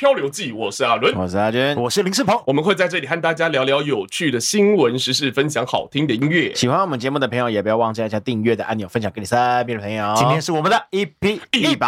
漂流记，我是阿伦，我是阿娟，我是林世鹏，我们会在这里和大家聊聊有趣的新闻时事，分享好听的音乐。喜欢我们节目的朋友，也不要忘记按下订阅的按钮，分享给你身边的朋友。今天是我们的 EP 一百，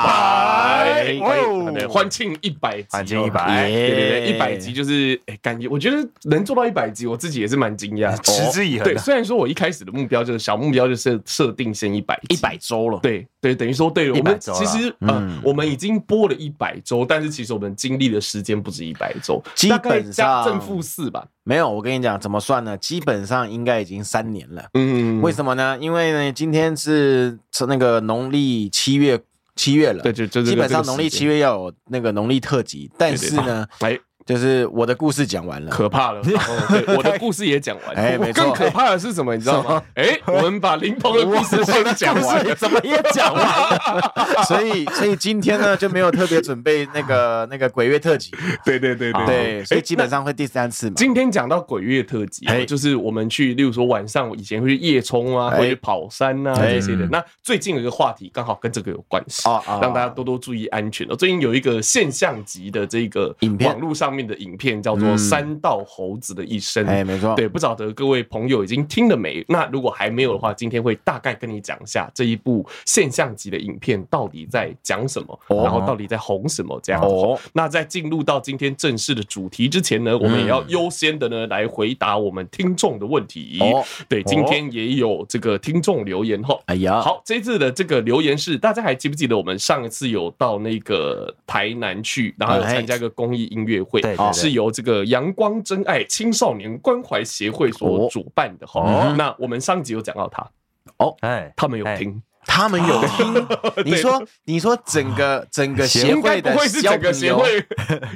欢庆一百集，欢庆一百，对对对，一百集就是哎，感觉我觉得能做到一百集，我自己也是蛮惊讶，持之以恒。对，虽然说我一开始的目标就是小目标，就是设定先一百一百周了，对对，等于说对了，我们其实呃，我们已经播了一百周，但是其实我们经历的时间不止一百周，基本上正负四吧。没有，我跟你讲怎么算呢？基本上应该已经三年了。嗯，为什么呢？因为呢，今天是是那个农历七月七月了，对，就就基本上农历七月要有那个农历特辑，但是呢，哎。就是我的故事讲完了，可怕了。我的故事也讲完了。哎，没错。更可怕的是什么？你知道吗？哎，我们把林鹏的故事先讲完，怎么也讲完了。所以，所以今天呢就没有特别准备那个那个鬼月特辑。对对对对对。所以基本上会第三次嘛。今天讲到鬼月特辑，就是我们去，例如说晚上以前会去夜冲啊，会去跑山啊这些的。那最近有一个话题刚好跟这个有关系啊，让大家多多注意安全哦。最近有一个现象级的这个影片，网络上面的影片叫做《三道猴子的一生》，哎，没错，对，不晓得各位朋友已经听了没？那如果还没有的话，今天会大概跟你讲一下这一部现象级的影片到底在讲什么，然后到底在红什么这样。哦，那在进入到今天正式的主题之前呢，我们也要优先的呢来回答我们听众的问题。哦，对，今天也有这个听众留言哈。哎呀，好，这次的这个留言是大家还记不记得我们上一次有到那个台南去，然后有参加一个公益音乐会？对。是由这个阳光真爱青少年关怀协会所主办的。哈，哦、那我们上集有讲到他，哦，哎，他们有听。他们有听？你说，你说整个整个协会的，不会是整个协会，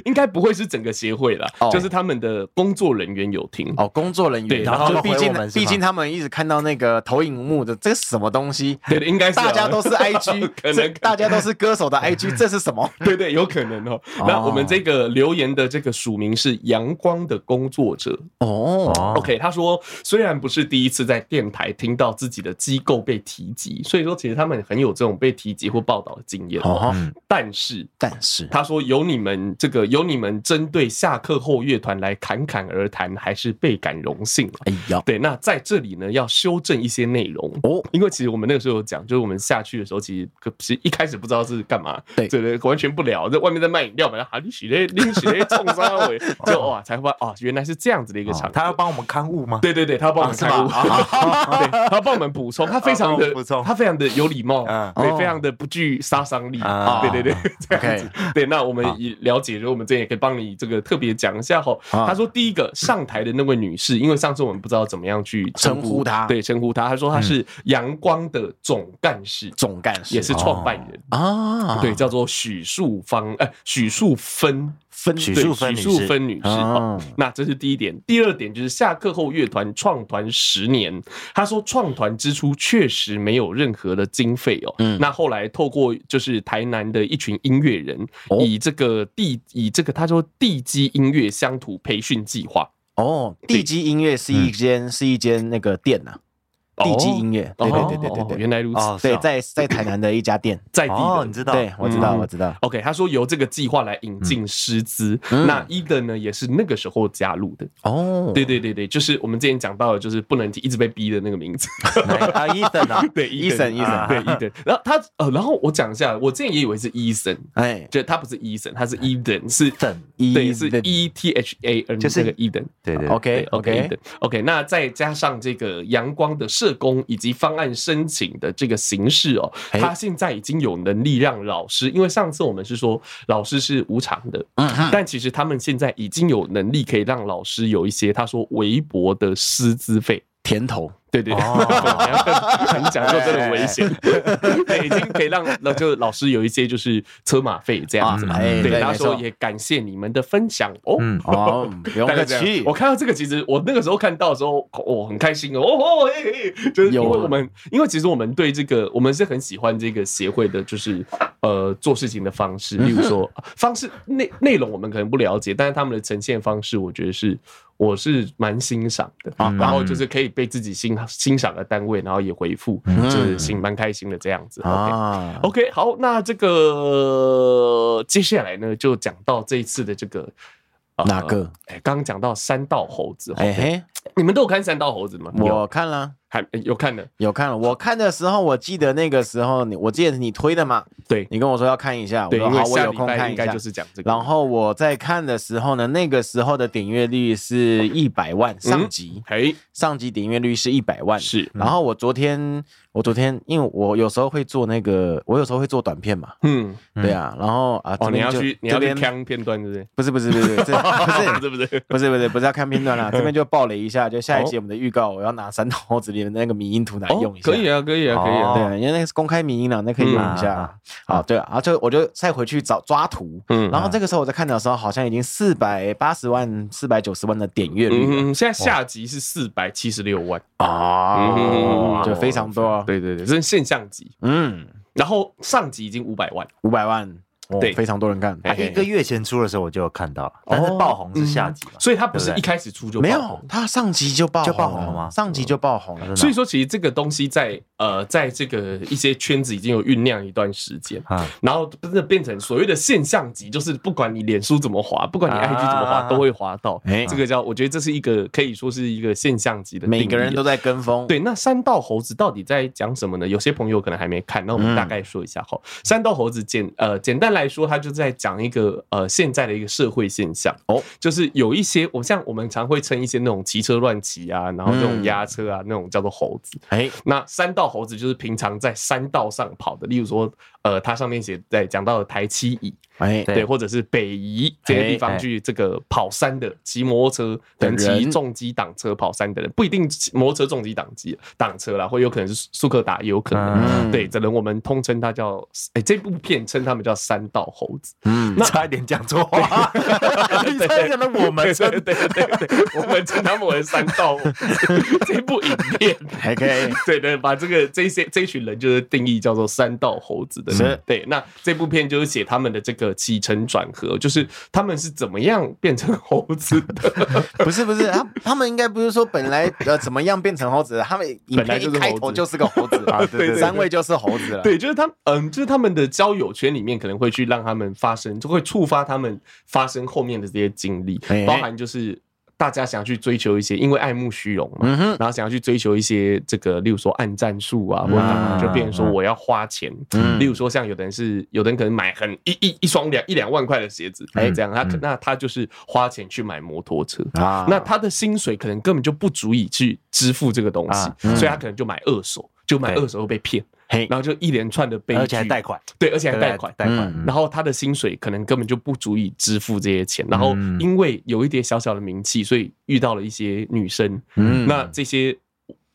应该不会是整个协会了，就是他们的工作人员有听。哦，工作人员。对，然后毕竟毕竟他们一直看到那个投影幕的这个什么东西，对，应该是大家都是 IG，可能大家都是歌手的 IG，这是什么？对对，有可能哦。那我们这个留言的这个署名是阳光的工作者。哦，OK，他说虽然不是第一次在电台听到自己的机构被提及，所以说。其实他们很有这种被提及或报道的经验，哦但是但是。他说有你们这个有你们针对下课后乐团来侃侃而谈，还是倍感荣幸。哎呀，对，那在这里呢要修正一些内容。哦，因为其实我们那个时候有讲，就是我们下去的时候，其实可其实一开始不知道是干嘛，对。对，完全不聊，在外面在卖饮料嘛，哈利许雷利许雷冲上尾，就哇才发现哦，原来是这样子的一个场，他要帮我们勘误吗？对对对，他要帮我们勘误，对，他要帮我们补充，他非常的补充，他非常的。有礼貌，对，非常的不具杀伤力，对对对，这样子，对，那我们也了解，就我们这也可以帮你这个特别讲一下哈。他说，第一个上台的那位女士，因为上次我们不知道怎么样去称呼她，对，称呼她，她说她是阳光的总干事，总干事。也是创办人。啊，对，叫做许树芳，哎，许树芬。分许树芬女士，分女士，哦，那这是第一点。第二点就是下课后乐团创团十年，他说创团之初确实没有任何的经费哦。嗯，那后来透过就是台南的一群音乐人，以这个地以这个他说地基音乐乡土培训计划。哦，地基音乐是一间是一间那个店呐，啊。地基音乐，对对对对对对，原来如此。对，在在台南的 一家店，在地的，你知道？对，我知道，我知道。OK，他说由这个计划来引进师资，那 Eden 呢也是那个时候加入的。哦，对对对对，就是我们之前讲到的，就是不能提，一直被逼的那个名字。啊，Eden 啊，对，Eden，Eden，对，Eden。然后他呃，然后我讲一下，我之前也以为是 Eason，哎，就他不是 Eason，他是 Eden，是对，是 E T H A N，就是那个 Eden。对对，OK，OK，OK。那再加上这个阳光的设。社工以及方案申请的这个形式哦，他现在已经有能力让老师，因为上次我们是说老师是无偿的，嗯但其实他们现在已经有能力可以让老师有一些他说微薄的师资费甜头。对对对，你讲究真的很危险，对，已经可以让那就老师有一些就是车马费这样子嘛。对，他说也感谢你们的分享哦。好，不用客气。我看到这个，其实我那个时候看到的时候，我很开心哦。哦，就是因为我们，因为其实我们对这个，我们是很喜欢这个协会的，就是呃做事情的方式，例如说方式内内容我们可能不了解，但是他们的呈现方式，我觉得是我是蛮欣赏的。然后就是可以被自己欣欣赏的单位，然后也回复，就是心蛮开心的这样子。OK OK，好，那这个接下来呢，就讲到这一次的这个。哪个？哎，刚刚讲到三道猴子，哎嘿，你们都有看三道猴子吗？我看了，还有看的，有看了。我看的时候，我记得那个时候，你我记得是你推的嘛？对，你跟我说要看一下，对，因为我有空看一下，就是讲这个。然后我在看的时候呢，那个时候的点阅率是一百万上集，嘿，上集点阅率是一百万，是。然后我昨天。我昨天，因为我有时候会做那个，我有时候会做短片嘛，嗯，对啊，然后啊，哦，你要去，你要去看片段，对不对？不是不是不是，不是不是不是不是。不是不是要看片段啦，这边就爆雷一下，就下一集我们的预告，我要拿山道猴子里面的那个迷音图来用一下，可以啊可以啊可以啊，对，因为那个是公开迷音了，那可以用一下，好，对啊，然后就我就再回去找抓图，嗯，然后这个时候我在看的时候，好像已经四百八十万、四百九十万的点阅率，嗯，现在下集是四百七十六万。啊，就非常多，对对对，这是现。象级，嗯，然后上集已经五百万，五百万。对，非常多人看。他一个月前出的时候我就有看到，但是爆红是下集，所以他不是一开始出就没有，他上集就爆就爆红了吗？上集就爆红了。所以说，其实这个东西在呃，在这个一些圈子已经有酝酿一段时间，啊然后真的变成所谓的现象级，就是不管你脸书怎么滑，不管你 IG 怎么滑，都会滑到。哎，这个叫我觉得这是一个可以说是一个现象级的，每个人都在跟风。对，那三道猴子到底在讲什么呢？有些朋友可能还没看，那我们大概说一下哈。三道猴子简呃简单来说，他就在。讲一个呃现在的一个社会现象哦，就是有一些我像我们常会称一些那种骑车乱骑啊，然后那种压车啊，那种叫做猴子。哎，那山道猴子就是平常在山道上跑的，例如说呃，它上面写在讲到的台七乙。哎，对，或者是北宜这些地方去这个跑山的，骑摩托车等骑重机挡车跑山的人，不一定摩托车重机挡机挡车啦，或有可能是速克达，也有可能。对，只能我们通称他叫，哎，这部片称他们叫山道猴子。嗯，那差一点讲错话，你 差点讲我们。称，对对对，我们称他们为山道。这部影片。还可以，对对，把这个这些这群人就是定义叫做山道猴子的。人，对，那这部片就是写他们的这个。起承转合，就是他们是怎么样变成猴子的？不是不是，他他们应该不是说本来呃怎么样变成猴子的，他们本来就开头就是个猴子啊，对，三位就是猴子了。对，就是他嗯，就是他们的交友圈里面可能会去让他们发生，就会触发他们发生后面的这些经历，包含就是。大家想要去追求一些，因为爱慕虚荣嘛，然后想要去追求一些这个，例如说按战术啊，或者就变成说我要花钱。例如说，像有的人是，有的人可能买很一一一双两一两万块的鞋子，哎，这样他那他就是花钱去买摩托车。啊，那他的薪水可能根本就不足以去支付这个东西，所以他可能就买二手，就买二手又被骗。嘿，然后就一连串的悲剧，而且还贷款，对，而且还贷款，贷款。然后他的薪水可能根本就不足以支付这些钱。然后因为有一点小小的名气，所以遇到了一些女生。嗯，那这些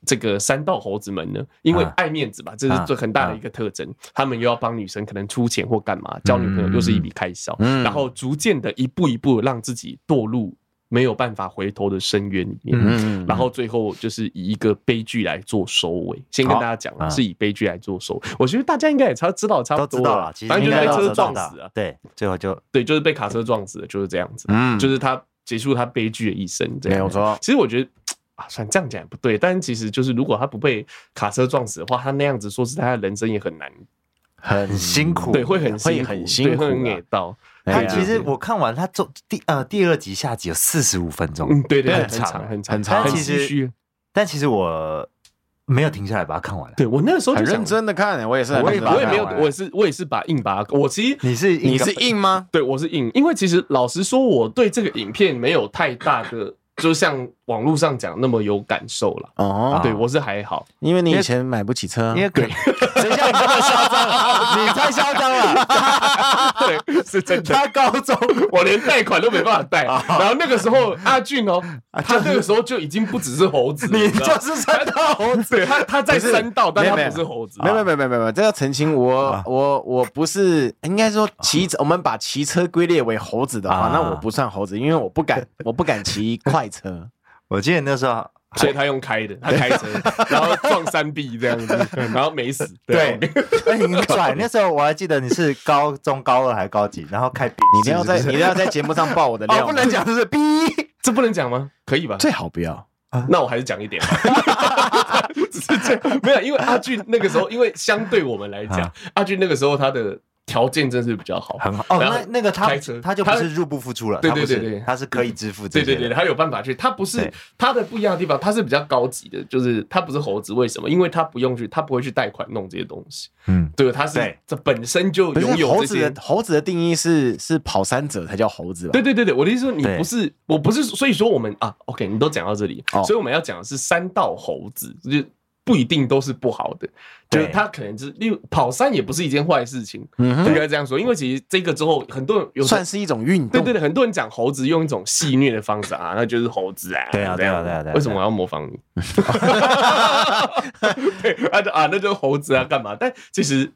这个山道猴子们呢，因为爱面子吧，这是最很大的一个特征。他们又要帮女生可能出钱或干嘛，交女朋友又是一笔开销。嗯，然后逐渐的一步一步让自己堕入。没有办法回头的深渊里面，嗯，然后最后就是以一个悲剧来做收尾。先跟大家讲，是以悲剧来做收尾。我觉得大家应该也差知道差不多了，反正就是被车撞死了。对，最后就对，就是被卡车撞死了，就是这样子。嗯，就是他结束他悲剧的一生。没有错。其实我觉得啊，算这样讲也不对，但其实就是如果他不被卡车撞死的话，他那样子说实在，他的人生也很难，很辛苦。对，会很会很辛苦，会很累到。他其实我看完他中第呃第二集下集有四十五分钟，嗯，对对，很长很长，但其实但其实我没有停下来把它看完。对，我那个时候很认真的看，我也是，我也我也没有，我也是我也是把硬把它。我其实你是你是硬吗？对，我是硬，因为其实老实说，我对这个影片没有太大的。就像网络上讲那么有感受了哦，对我是还好，因为你以前买不起车，因为对，谁叫你这么嚣张？你太嚣张了，对，是真的。他高中。我连贷款都没办法贷，然后那个时候阿俊哦，他那个时候就已经不只是猴子，你就是山道猴子，他他在山道，但他不是猴子，没有没有没有没有没有，这要澄清，我我我不是，应该说骑，我们把骑车归列为猴子的话，那我不算猴子，因为我不敢我不敢骑快。车，我记得那时候所以他用开的，他开车，然后撞山壁这样子，然后没死。对，哎，你很拽。那时候我还记得你是高中高二还是高几，然后开，你一定要在你一定要在节目上爆我的料，不能讲，就是逼，这不能讲吗？可以吧？最好不要。那我还是讲一点吧，只是这样，没有，因为阿俊那个时候，因为相对我们来讲，阿俊那个时候他的。条件真是比较好，很好哦。那那个他他就不是入不敷出了，对对对对，他是可以支付。对对对，他有办法去。他不是他的不一样的地方，他是比较高级的，就是他不是猴子。为什么？因为他不用去，他不会去贷款弄这些东西。嗯，对，他是这本身就拥有这些。猴子的定义是是跑山者才叫猴子吧？对对对对，我的意思说你不是，我不是，所以说我们啊，OK，你都讲到这里，所以我们要讲的是山道猴子，就不一定都是不好的。就是他可能就是，因为跑山也不是一件坏事情，应该这样说。因为其实这个之后，很多人有算是一种运动。对对对，很多人讲猴子用一种戏谑的方式啊，那就是猴子啊。对啊对啊对啊对啊！为什么我要模仿你？对啊啊，那就是猴子啊，干嘛？但其实。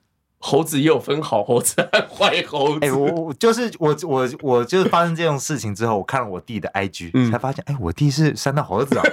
猴子也有分好猴子和坏猴子。哎，我我就是我我我就是发生这种事情之后，我看了我弟的 IG，才发现，哎，我弟是山道猴子啊！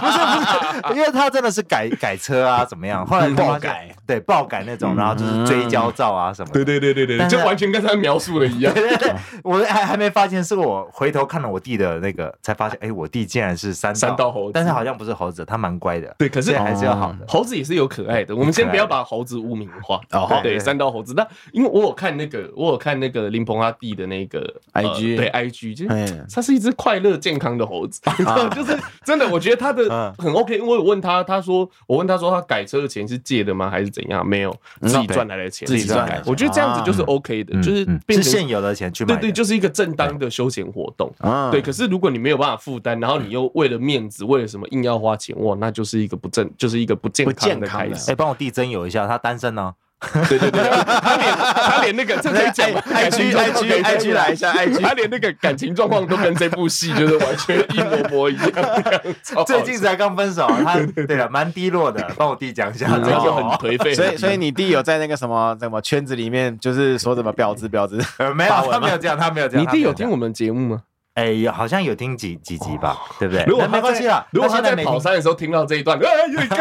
不是不是，因为他真的是改改车啊，怎么样？后来爆改，对，爆改那种，然后就是追焦照啊什么。对对对对对，就完全跟他描述的一样。对对对，我还还没发现，是我回头看了我弟的那个，才发现，哎，我弟竟然是山山道猴子，但是好像不是猴子，他蛮乖的。对，可是还是要好的。猴子也是有可爱的，我们先不要把猴子污名化。哦，对，三道猴子。那因为我有看那个，我有看那个林鹏他弟的那个 IG，对 IG，就是他是一只快乐健康的猴子，就是真的，我觉得他的很 OK。因为我问他，他说我问他说他改车的钱是借的吗？还是怎样？没有，自己赚来的钱，自己赚来。我觉得这样子就是 OK 的，就是是现有的钱去买，对对，就是一个正当的休闲活动。对，可是如果你没有办法负担，然后你又为了面子，为了什么硬要花钱，哇，那就是一个不正，就是一个不健康的开始。哎，帮我弟征友一下，他单身呢。对对对，他连他连那个这可以讲吗？IG IG IG 来一下 IG，他连那个感情状况都跟这部戏就是完全一模模一样。最近才刚分手，他 对了，蛮低落的。帮我弟讲一下，这就很颓废。所以所以你弟有在那个什么什么圈子里面，就是说什么婊子婊子？呃，没有，他没有这样，他没有这样。你弟有听我们节目吗？哎，好像有听几几集吧，对不对？如果没关系啦，如果他在跑山的时候听到这一段，哎，有一个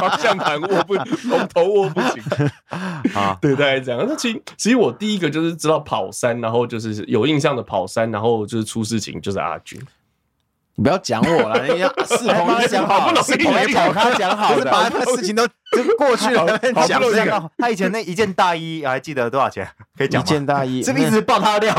方向盘握不，龙头握不紧啊，对，大概这样。那其实，其实我第一个就是知道跑山，然后就是有印象的跑山，然后就是出事情，就是阿军。你不要讲我了，人家世鹏讲好，世鹏也跑他讲好，就是把他的事情都 就过去了。讲这个，他以前那一件大衣还记得多少钱？可以讲一件大衣，是不是一直爆他料？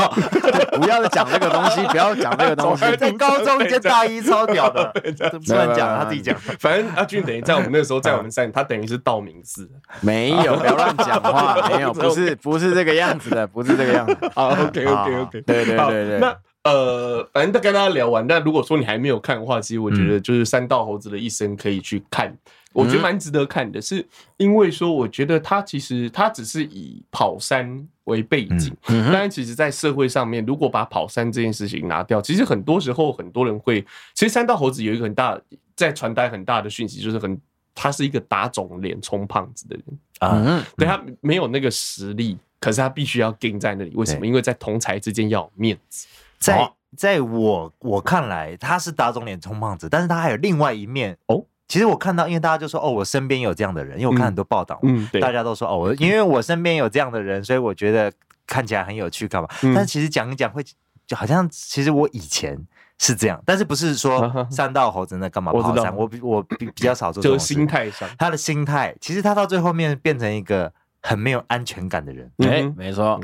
不要讲这个东西，不要讲这个东西。在高中一件大衣超屌的，不能讲，他自己讲。反正阿俊等于在我们那个时候，在我们山，他等于是道明寺。没有，不要乱讲话，没有，不是，不是这个样子的，不是这个样子。好，OK，OK，OK，对对对对。那。呃，反正跟大家聊完。但如果说你还没有看的话，其实我觉得就是三道猴子的一生可以去看，我觉得蛮值得看的。是因为说，我觉得他其实他只是以跑山为背景，但是其实在社会上面，如果把跑山这件事情拿掉，其实很多时候很多人会，其实三道猴子有一个很大在传达很大的讯息，就是很他是一个打肿脸充胖子的人啊，对他没有那个实力，可是他必须要跟在那里。为什么？因为在同才之间要有面子。在在我我看来，他是打肿脸充胖子，但是他还有另外一面哦。其实我看到，因为大家就说哦，我身边有这样的人，因为我看很多报道，嗯，大家都说哦，我因为我身边有这样的人，所以我觉得看起来很有趣，干嘛？但其实讲一讲会，就好像其实我以前是这样，但是不是说三道猴子那干嘛跑山？我我比比较少做这种心态上，他的心态，其实他到最后面变成一个。很没有安全感的人，哎，没错，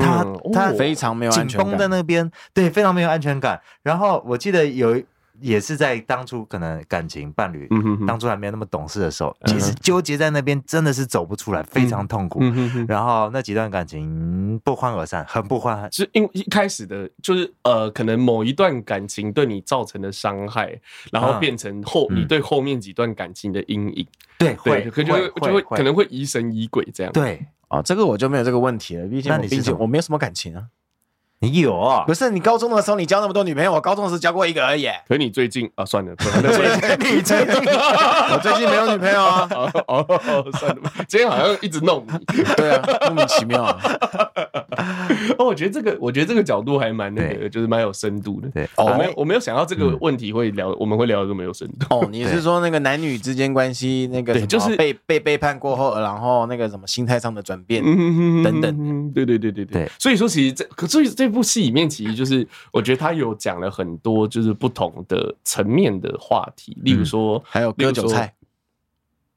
他他非常没有安全感，紧绷在那边，对，非常没有安全感。然后我记得有。也是在当初可能感情伴侣，当初还没有那么懂事的时候，其实纠结在那边真的是走不出来，非常痛苦。然后那几段感情不欢而散，很不欢。是因为一开始的，就是呃，可能某一段感情对你造成的伤害，然后变成后你对后面几段感情的阴影。对，会，可就会就会可能会疑神疑鬼这样。对，啊，这个我就没有这个问题了，毕竟我毕竟我没有什么感情啊。你有啊？不是你高中的时候你交那么多女朋友，我高中的时候交过一个而已。可你最近啊，算了，最近你最近我 最近没有女朋友啊。哦，算了吧，今天好像一直弄你。对啊，莫名其妙。哦，我觉得这个，我觉得这个角度还蛮那个，就是蛮有深度的。对，我没有，我没有想到这个问题会聊，我们会聊的这么有深度。哦，你是说那个男女之间关系那个，就是被被背叛过后，然后那个什么心态上的转变等等。对对对对对。所以说，其实这可所以这部戏里面，其实就是我觉得他有讲了很多，就是不同的层面的话题，例如说还有割韭菜，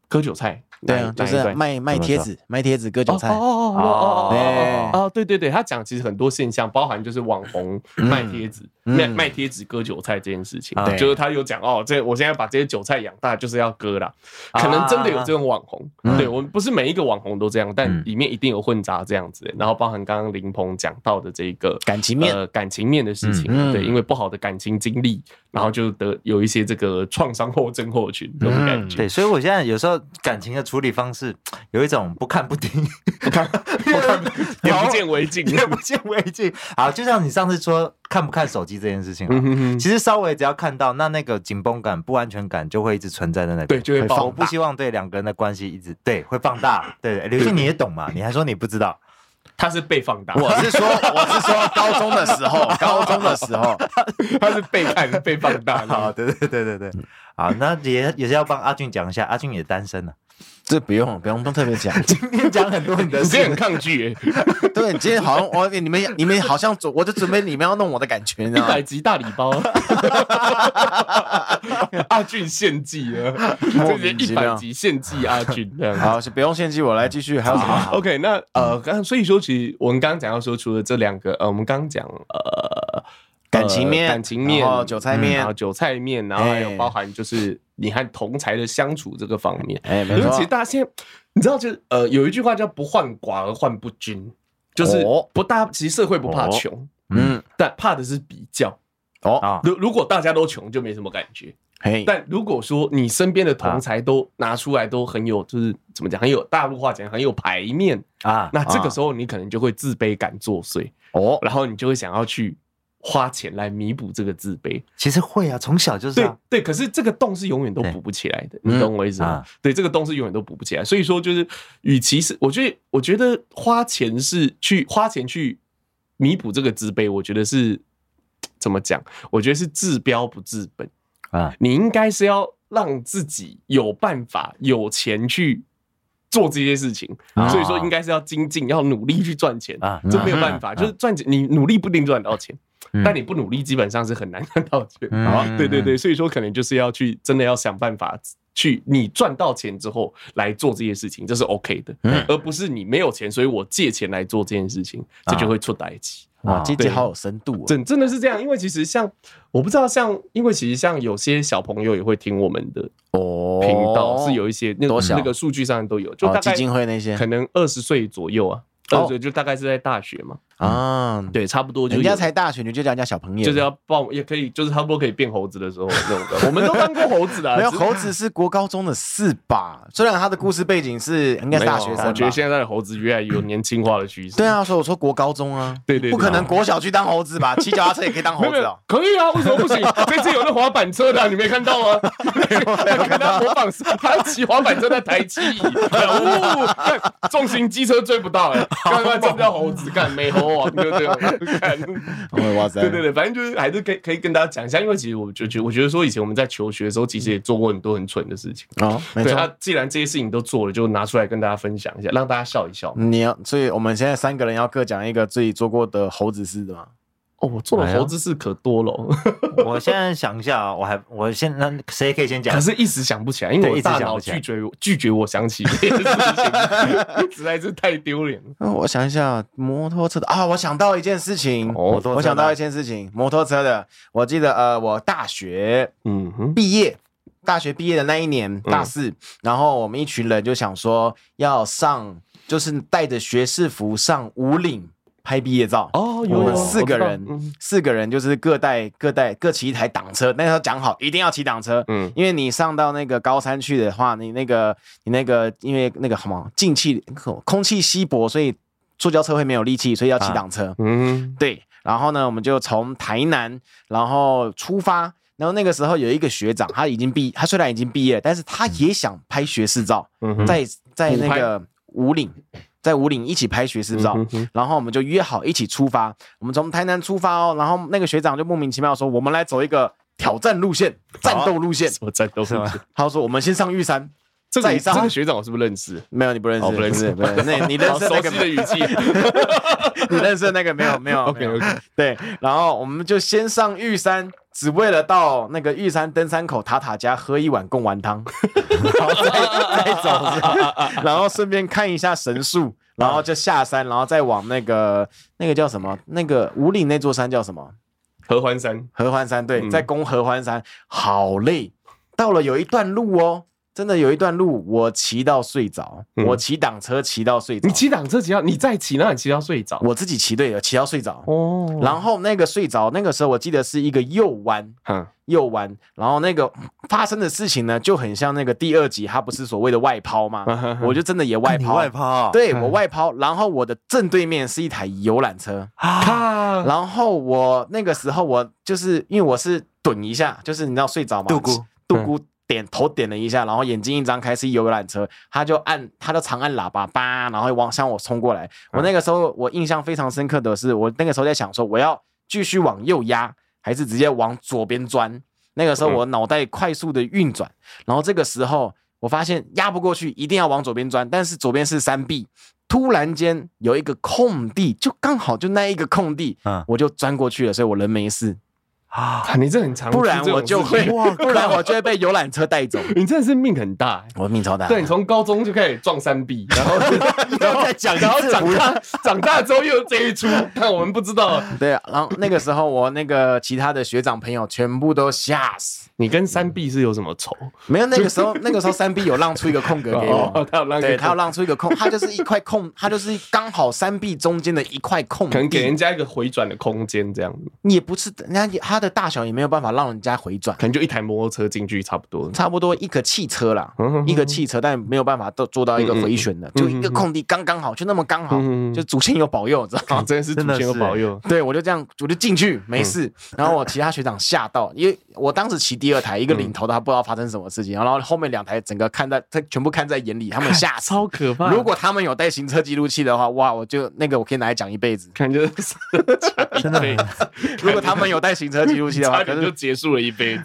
割韭菜。对啊，就是卖卖贴纸，卖贴纸割韭菜。哦哦哦哦哦，对对对，他讲其实很多现象，包含就是网红卖贴纸、卖卖贴纸割韭菜这件事情。对，就是他有讲哦，这我现在把这些韭菜养大，就是要割啦。可能真的有这种网红，对我们不是每一个网红都这样，但里面一定有混杂这样子。然后包含刚刚林鹏讲到的这个感情面，感情面的事情，对，因为不好的感情经历，然后就得有一些这个创伤后症候群这种感觉。对，所以我现在有时候感情的处理方式 有一种不看不听，不看不看，眼不见为净，眼不见为净。好，就像你上次说看不看手机这件事情啊，其实稍微只要看到，那那个紧绷感、不安全感就会一直存在在那里，对，就会放大。我不希望对两个人的关系一直对会放大。对，刘星你也懂嘛？你还说你不知道，他是被放大。我是说，我是说高中的时候，高中的时候 他是被看被放大。好，对对对对对。好，那也也是要帮阿俊讲一下，阿俊也单身了。这不用，不用，不用特别讲。今天讲很多你的，你今天很抗拒耶。对，你今天好像我你们你们好像准，我就准备你们要弄我的感觉，一百集大礼包。阿俊献祭了，这是一百集献祭阿俊。好，是不用献祭，我来继续。还有什么？OK，那呃，刚所以说，其实我们刚刚讲到说，除了这两个，呃，我们刚刚讲呃。感情面，感情面，然后韭菜面，然后韭菜面，然后还有包含就是你和同才的相处这个方面。哎，没错。因为其实大家现在你知道，就是呃，有一句话叫“不患寡而患不均”，就是不大，其实社会不怕穷，嗯，但怕的是比较。哦，如如果大家都穷，就没什么感觉。嘿，但如果说你身边的同才都拿出来都很有，就是怎么讲，很有大陆话讲很有牌面啊，那这个时候你可能就会自卑感作祟哦，然后你就会想要去。花钱来弥补这个自卑，其实会啊，从小就是对对，可是这个洞是永远都补不起来的，你懂我意思吗？对，这个洞是永远都补不起来，所以说就是，与其是我觉得，我觉得花钱是去花钱去弥补这个自卑，我觉得是怎么讲？我觉得是治标不治本。啊，你应该是要让自己有办法有钱去做这些事情，所以说应该是要精进，要努力去赚钱啊，这没有办法，就是赚钱，你努力不一定赚得到钱。但你不努力，基本上是很难赚到钱。啊，对对对，所以说可能就是要去真的要想办法去，你赚到钱之后来做这些事情，这是 OK 的，而不是你没有钱，所以我借钱来做这件事情，这就会出代志。哇，这句好有深度，真真的是这样。因为其实像我不知道，像因为其实像有些小朋友也会听我们的哦。频道，是有一些那那个数据上都有，就大概基金会那些，可能二十岁左右啊。二十岁就大概是在大学嘛，啊，对，差不多就人家才大学，你就叫人家小朋友，就是要抱也可以，就是差不多可以变猴子的时候那种的。我们都当过猴子啊，没有猴子是国高中的事吧？虽然他的故事背景是应该是大学生，我觉得现在的猴子越来越有年轻化的趋势。对啊，所以我说国高中啊，对对，不可能国小去当猴子吧？骑脚踏车也可以当猴子哦，可以啊，为什么不行？这次有那滑板车的，你没看到吗？看他模仿他骑滑板车在抬七乙，看重型机车追不到哎，刚刚这叫。猴子干没猴王就这样看，哇塞！对对对，反正就是还是可以可以跟大家讲一下，因为其实我就觉我觉得说以前我们在求学的时候，其实也做过很多很蠢的事情啊。对，他既然这些事情都做了，就拿出来跟大家分享一下，让大家笑一笑。你要，所以我们现在三个人要各讲一个自己做过的猴子事的吗？哦，我做的猴子事可多了。我现在想一下啊，我还我先那谁可以先讲？可是一时想不起来，因为我大脑拒绝拒绝我想起这件事情，实在是太丢脸了。我想一下，摩托车的啊，我想到一件事情，我想到一件事情，摩托车的，我记得呃，我大学嗯毕业，大学毕业的那一年大四，然后我们一群人就想说要上，就是带着学士服上五岭。拍毕业照。哦，我们四个人，四个人就是各带各带各骑一台挡车。那时候讲好，一定要骑挡车，嗯，因为你上到那个高山去的话，你那个你那个因为那个什么进气空气稀薄，所以塑胶车会没有力气，所以要骑挡车，嗯，对。然后呢，我们就从台南然后出发。然后那个时候有一个学长，他已经毕，他虽然已经毕业，但是他也想拍学士照，在在那个五岭，在武岭一起拍学士照。然后我们就约好一起出发，我们从台南出发哦。然后那个学长就莫名其妙说：“我们来走一个挑战路线，战斗路线。”什么战斗路线？他说：“我们先上玉山。”再上这个学长我是不是认识？没有，你不认识，不认识，不认识。那你认识那个的语气？你认识那个没有？没有。OK OK。对，然后我们就先上玉山。只为了到那个玉山登山口塔塔家喝一碗贡丸汤，然后再再走，然后顺便看一下神树，然后就下山，然后再往那个那个叫什么？那个五岭那座山叫什么？合欢山。合欢山，对，在攻合欢山，好累。到了有一段路哦。真的有一段路，我骑到睡着，嗯、我骑挡车骑到睡着。你骑挡车骑到，你再骑，那你骑到睡着？我自己骑对了，骑到睡着。哦。然后那个睡着，那个时候我记得是一个右弯，嗯，右弯。然后那个 发生的事情呢，就很像那个第二集，它不是所谓的外抛吗？嗯、我就真的也外抛，外抛。对，我外抛。然后我的正对面是一台游览车。啊。然后我那个时候我就是因为我是蹲一下，就是你知道睡着吗？度咕，度咕。点头点了一下，然后眼睛一张开，是游览车，他就按，他就长按喇叭，叭，然后往向我冲过来。我那个时候我印象非常深刻的是，我那个时候在想说，我要继续往右压，还是直接往左边钻？那个时候我脑袋快速的运转，然后这个时候我发现压不过去，一定要往左边钻，但是左边是山壁，突然间有一个空地，就刚好就那一个空地，嗯我就钻过去了，所以我人没事。啊，你这很长，不然我就会，不然我就会被游览车带走。你真的是命很大，我命超大。对，你从高中就开始撞山壁，然后 然后再讲，然后长大长大之后又这一出，但我们不知道。对啊，然后那个时候我那个其他的学长朋友全部都吓死。你跟三 B 是有什么仇？没有，那个时候那个时候三 B 有让出一个空格给我，他有让，对他有让出一个空，他就是一块空，他就是刚好三 B 中间的一块空，可能给人家一个回转的空间这样子。也不是，人家他的大小也没有办法。让人家回转，可能就一台摩托车进去差不多，差不多一个汽车啦，一个汽车，但没有办法都做到一个回旋的，就一个空地刚刚好，就那么刚好，就祖先有保佑，知道吗？真的是祖先有保佑。对，我就这样，我就进去没事，然后我其他学长吓到，因为我当时骑第二台，一个领头的他不知道发生什么事情，然后后面两台整个看在他全部看在眼里，他们吓死 超可怕。如果他们有带行车记录器的话，哇，我就那个我可以拿来讲一辈子，感 觉真的。如果他们有带行车记录器的话，可能就结束了一辈子。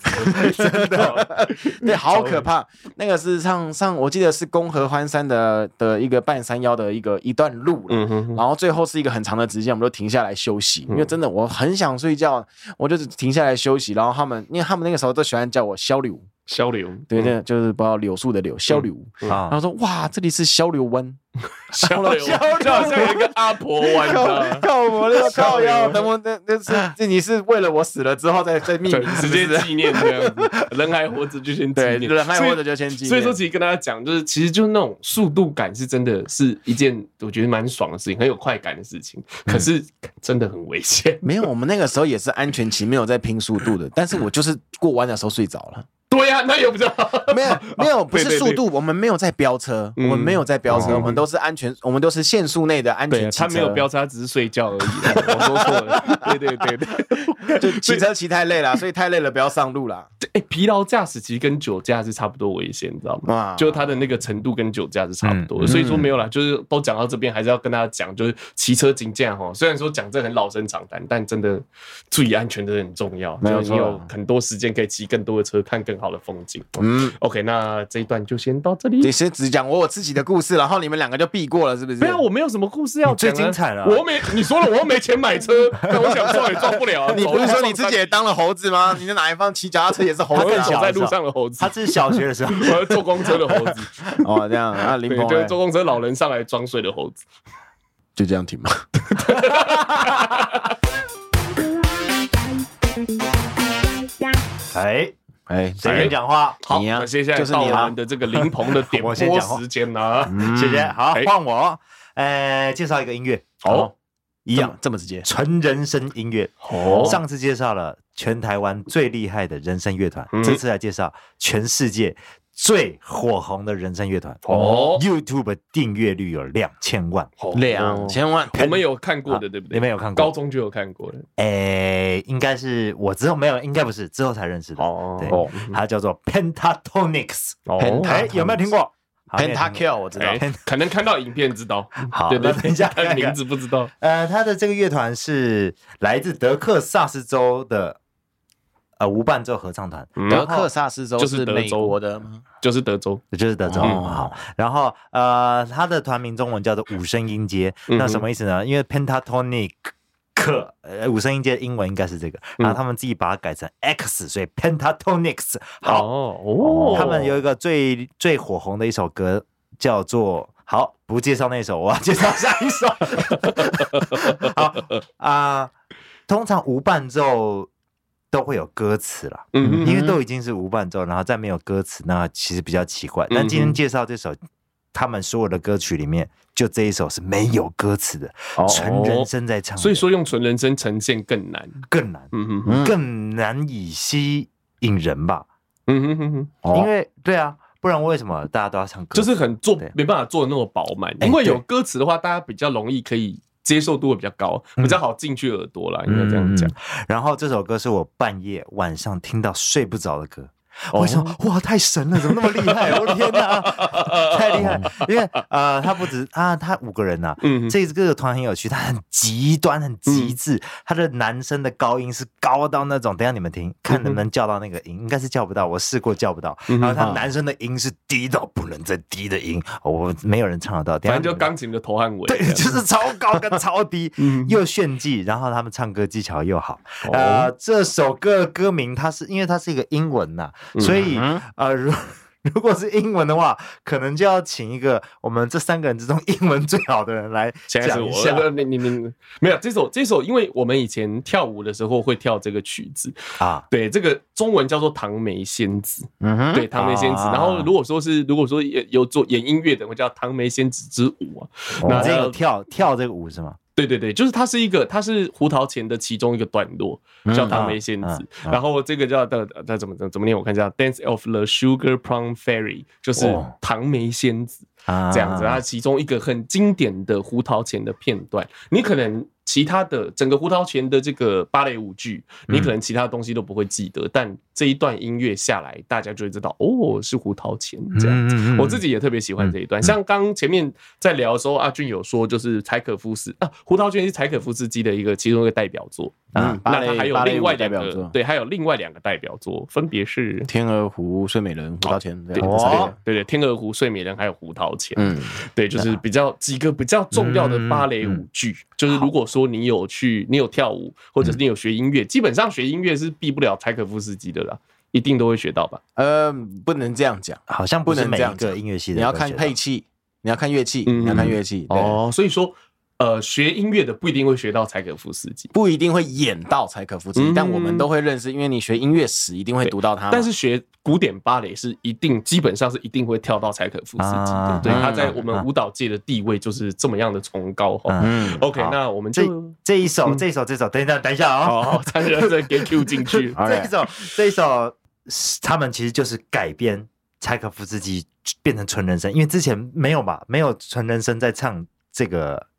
真的，对，好可怕。那个是上上，我记得是攻合欢山的的一个半山腰的一个一段路，嗯哼，然后最后是一个很长的直线，我们都停下来休息，因为真的我很想睡觉，我就停下来休息。然后他们，因为他们那个时候都喜欢叫我小柳。萧柳，对对，就是不知道柳树的柳，萧柳。然后说哇，这里是萧柳湾，萧 柳，就好像有一个阿婆湾的，靠我那个靠腰，等我那那是这 你是为了我死了之后再再命名，直接纪念这样子，人还活着就先纪念，人还活着就先纪念。所以说，其实跟大家讲，就是其实就是那种速度感是真的是一件我觉得蛮爽的事情，很有快感的事情。可是真的很危险。没有，我们那个时候也是安全期，没有在拼速度的，但是我就是过弯的时候睡着了。对呀，那也不知道，没有没有，不是速度，我们没有在飙车，我们没有在飙车，我们都是安全，我们都是限速内的安全骑车。他没有飙车，他只是睡觉而已。我说错了，对对对对，就骑车骑太累了，所以太累了不要上路啦。哎，疲劳驾驶其实跟酒驾是差不多危险，你知道吗？就他的那个程度跟酒驾是差不多，所以说没有啦，就是都讲到这边，还是要跟大家讲，就是骑车警驾哈。虽然说讲这很老生常谈，但真的注意安全真的很重要。没有，你有很多时间可以骑更多的车，看更好的风景。嗯，OK，那这一段就先到这里。你先只讲我我自己的故事，然后你们两个就避过了，是不是？没有，我没有什么故事要讲。最精彩了，我没你说了，我又没钱买车，那我想撞也撞不了。你不是说你自己也当了猴子吗？你在哪一方骑脚踏车也是猴子，走在路上的猴子。他是小学的时候，我坐公车的猴子。哦，这样啊，林鹏对，坐公车老人上来装睡的猴子，就这样停吗？哎。哎，谁先讲话？好，那接下来到我们的这个林鹏的 点播时间了。谢谢。好，换我。呃，介绍一个音乐。哦，一样这么直接，纯人声音乐。哦，上次介绍了全台湾最厉害的人声乐团，这次来介绍全世界最火红的人声乐团哦，YouTube 订阅率有两千万，两千万，我们有看过的，对不对？你们有看过，高中就有看过的。诶，应该是我之后没有，应该不是之后才认识的。哦，对，它叫做 Pentatonix。哦，哎，有没有听过？Pentakill 我知道，可能看到影片知道。好，对对，等一下，名字不知道。呃，他的这个乐团是来自德克萨斯州的。呃，无伴奏合唱团，德克萨斯州就是美国的，就是德州，就是德州。好，然后呃，他的团名中文叫做五声音阶，那什么意思呢？因为 pentatonic，呃，五声音阶英文应该是这个，然后他们自己把它改成 X，所以 pentatonics。好哦，他们有一个最最火红的一首歌叫做，好，不介绍那首，我要介绍下一首。好啊，通常无伴奏。都会有歌词了，嗯，因为都已经是无伴奏，然后再没有歌词，那其实比较奇怪。但今天介绍这首，他们所有的歌曲里面，就这一首是没有歌词的，纯人声在唱。所以说用纯人声呈现更难，更难，嗯哼，更难以吸引人吧。嗯哼哼哼，因为对啊，不然为什么大家都要唱歌？就是很做没办法做的那么饱满，因为有歌词的话，大家比较容易可以。接受度会比较高，比较好进去耳朵啦，应该这样讲。然后这首歌是我半夜晚上听到睡不着的歌。我想，哇，太神了，怎么那么厉害？我的天哪，太厉害！因为呃，他不止啊，他五个人呐，嗯，这个团很有趣，他很极端，很极致。他的男生的高音是高到那种，等下你们听，看能不能叫到那个音，应该是叫不到，我试过叫不到。然后他男生的音是低到不能再低的音，我没有人唱得到。反正就钢琴的头和尾，对，就是 超高跟超低，又炫技，然后他们唱歌技巧又好。呃，这首歌的歌名，它是因为它是一个英文呐。所以，呃，如 如果是英文的话，可能就要请一个我们这三个人之中英文最好的人来讲一下。你你你没有这首这首，因为我们以前跳舞的时候会跳这个曲子啊。对，这个中文叫做《唐梅仙子》。嗯哼，对，《唐梅仙子》。然后如果说是如果说有有做演音乐的，会叫《唐梅仙子之舞》啊。那这个跳跳这个舞是吗？对对对，就是它是一个，它是胡桃钳的其中一个段落，叫《唐梅仙子》，然后这个叫的它怎么怎么怎么念？我看一下，《Dance of the Sugar Plum Fairy》就是唐梅仙子这样子，它其中一个很经典的胡桃钳的片段，你可能。其他的整个胡桃钳的这个芭蕾舞剧，你可能其他东西都不会记得，嗯、但这一段音乐下来，大家就会知道哦，是胡桃钳这样子。嗯、我自己也特别喜欢这一段。嗯、像刚前面在聊的时候，阿俊有说，就是柴可夫斯啊，胡桃钳是柴可夫斯基的一个其中一个代表作。嗯，那他还有另外两个，对，还有另外两个代表作，分别是《天鹅湖》《睡美人》《胡桃钳》。对对对，《天鹅湖》《睡美人》还有《胡桃钳》。嗯，对，就是比较几个比较重要的芭蕾舞剧。就是如果说你有去，你有跳舞，或者是你有学音乐，基本上学音乐是避不了柴可夫斯基的啦，一定都会学到吧？呃，不能这样讲，好像不能这样讲。音乐系的，你要看配器，你要看乐器，你要看乐器。哦，所以说。呃，学音乐的不一定会学到柴可夫斯基，不一定会演到柴可夫斯基，但我们都会认识，因为你学音乐史一定会读到他。但是学古典芭蕾是一定，基本上是一定会跳到柴可夫斯基的，对，他在我们舞蹈界的地位就是这么样的崇高哈。嗯，OK，那我们就这一首，这一首，这首，等一下，等一下啊，好，再再给 Q 进去。这一首，这一首，他们其实就是改编柴可夫斯基变成纯人声，因为之前没有吧，没有纯人声在唱这个。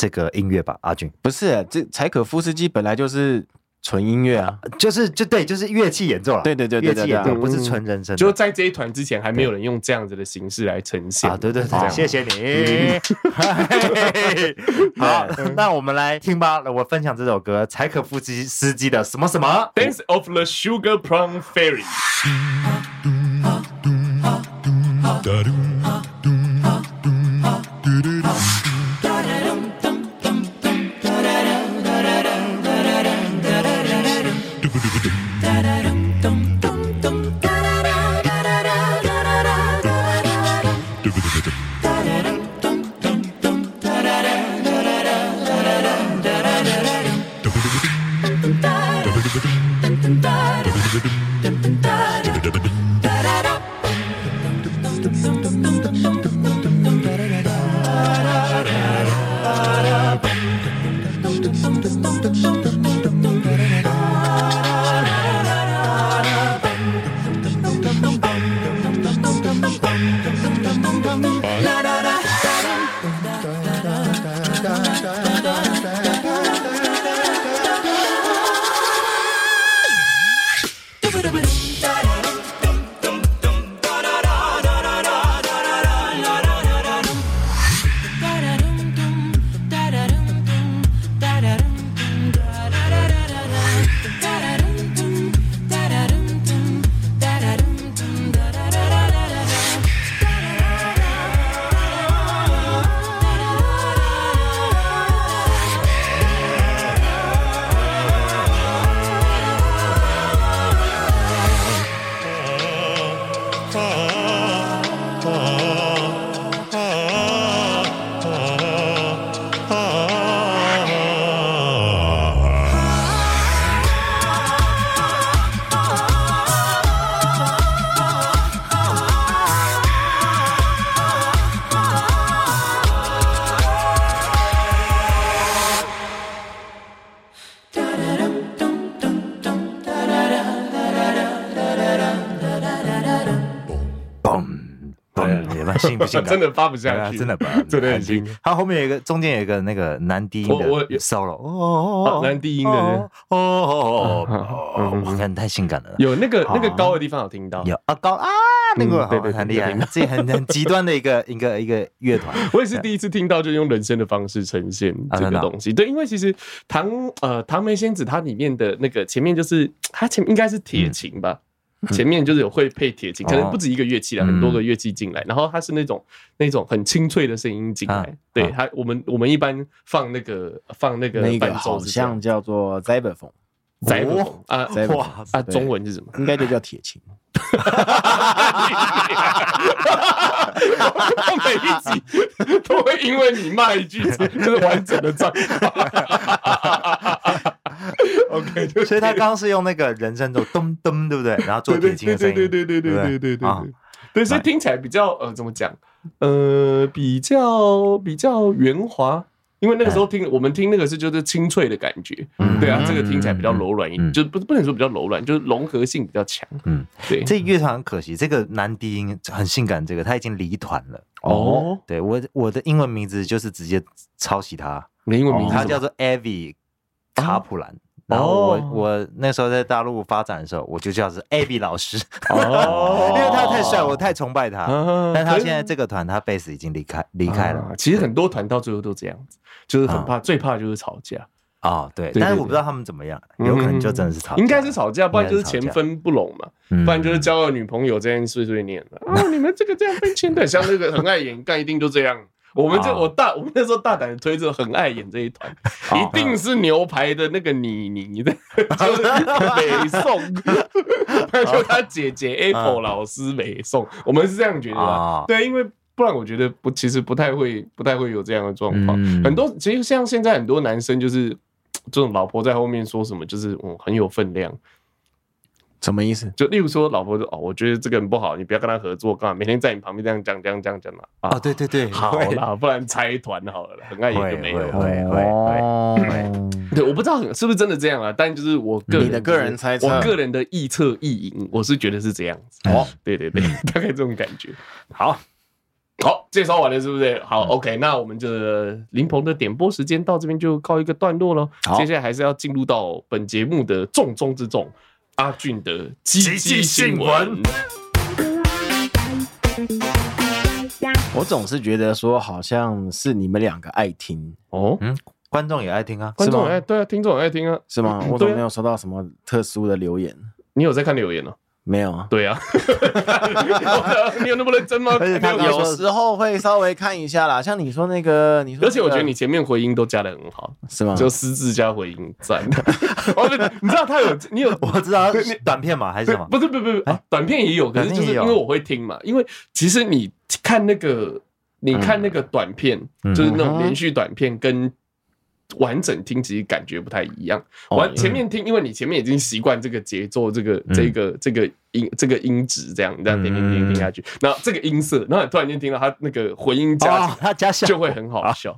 这个音乐吧，阿俊不是这柴可夫斯基本来就是纯音乐啊，就是就对，就是乐器演奏了，对对对，乐器演奏不是纯人声。就在这一团之前，还没有人用这样子的形式来呈现啊。对对对，谢谢你。好，那我们来听吧。我分享这首歌，柴可夫斯基的什么什么，Dance of the Sugar Plum Fairy。性不性感，真的发不下去，真的不，真的 很新。它后面有一个，中间有一个那个男低音的 solo，哦，男低音的，哦哦哦，我看太性感了。有那个那个高的地方有听到，有啊高啊，那个对对很厉害，这很很极端的一个 一个一个乐团。我也是第一次听到，就用人声的方式呈现这个东西。对，因为其实唐呃唐梅仙子它里面的那个前面就是它前面应该是铁琴吧。前面就是有会配铁琴，可能不止一个乐器了，很多个乐器进来，然后它是那种那种很清脆的声音进来。对它，我们我们一般放那个放那个那个好像叫做 Zyberphone，Zyberphone 啊哇啊，中文是什么？应该就叫铁琴。我每一集都会因为你骂一句，就是完整的状态。OK，所以他刚刚是用那个人声做咚咚，对不对？然后做铁琴的声音，对对对对对对对对对，所以听起来比较呃，怎么讲？呃，比较比较圆滑，因为那个时候听我们听那个是就是清脆的感觉，对啊，这个听起来比较柔软一点，就不不能说比较柔软，就是融合性比较强。嗯，对。这乐团很可惜，这个男低音很性感，这个他已经离团了。哦，对我我的英文名字就是直接抄袭他，英文名字他叫做 Avi 卡普兰。然后我我那时候在大陆发展的时候，我就叫是 Abby 老师，哦，因为他太帅，我太崇拜他。但他现在这个团，他贝斯已经离开离开了。其实很多团到最后都这样子，就是很怕，最怕就是吵架。啊，对。但是我不知道他们怎么样，有可能就真的是吵架。应该是吵架，不然就是钱分不拢嘛，不然就是交了女朋友这样碎碎念的。啊，你们这个这样分钱的，像那个很爱演，干一定就这样。我们这我大我们那时候大胆的推测很爱演这一团，一定是牛排的那个妮妮的，就是美颂，就他姐姐 Apple 老师美颂，我们是这样觉得的。对，因为不然我觉得不，其实不太会不太会有这样的状况。很多其实像现在很多男生就是 这种老婆在后面说什么，就是嗯很有分量。什么意思？就例如说，老婆说：“哦，我觉得这个人不好，你不要跟他合作，干嘛？每天在你旁边这样讲、这样讲、讲嘛。”啊，对对对，好啦，不然拆团好了，很爱演就没有。会会会，对，我不知道是不是真的这样啊，但就是我个人你的个人猜测，我个人的臆测意淫，我是觉得是这样子。哦，对对对，大概这种感觉。好，好，介绍完了是不是？好，OK，那我们这林鹏的点播时间到这边就告一个段落了。接下来还是要进入到本节目的重中之重。阿俊的积极新闻，我总是觉得说好像是你们两个爱听。哦，嗯，观众也爱听啊，观众爱对啊，听众也爱听啊，是吗？我怎么没有收到什么特殊的留言？你有在看留言吗？没有啊，对啊，你有那么认真吗？有时候会稍微看一下啦，像你说那个，你说，而且我觉得你前面回音都加的很好，是吗？就私自加回音赞。你知道他有，你有，我知道，短片嘛还是什么？不是，不不，不是，短片也有，可是就是因为我会听嘛，因为其实你看那个，你看那个短片，就是那种连续短片跟。完整听其实感觉不太一样。完前面听，因为你前面已经习惯这个节奏，这个这个这个音这个音质这样，你这样听听听听下去，然后这个音色，然后你突然间听到他那个回音加，他加就会很好笑。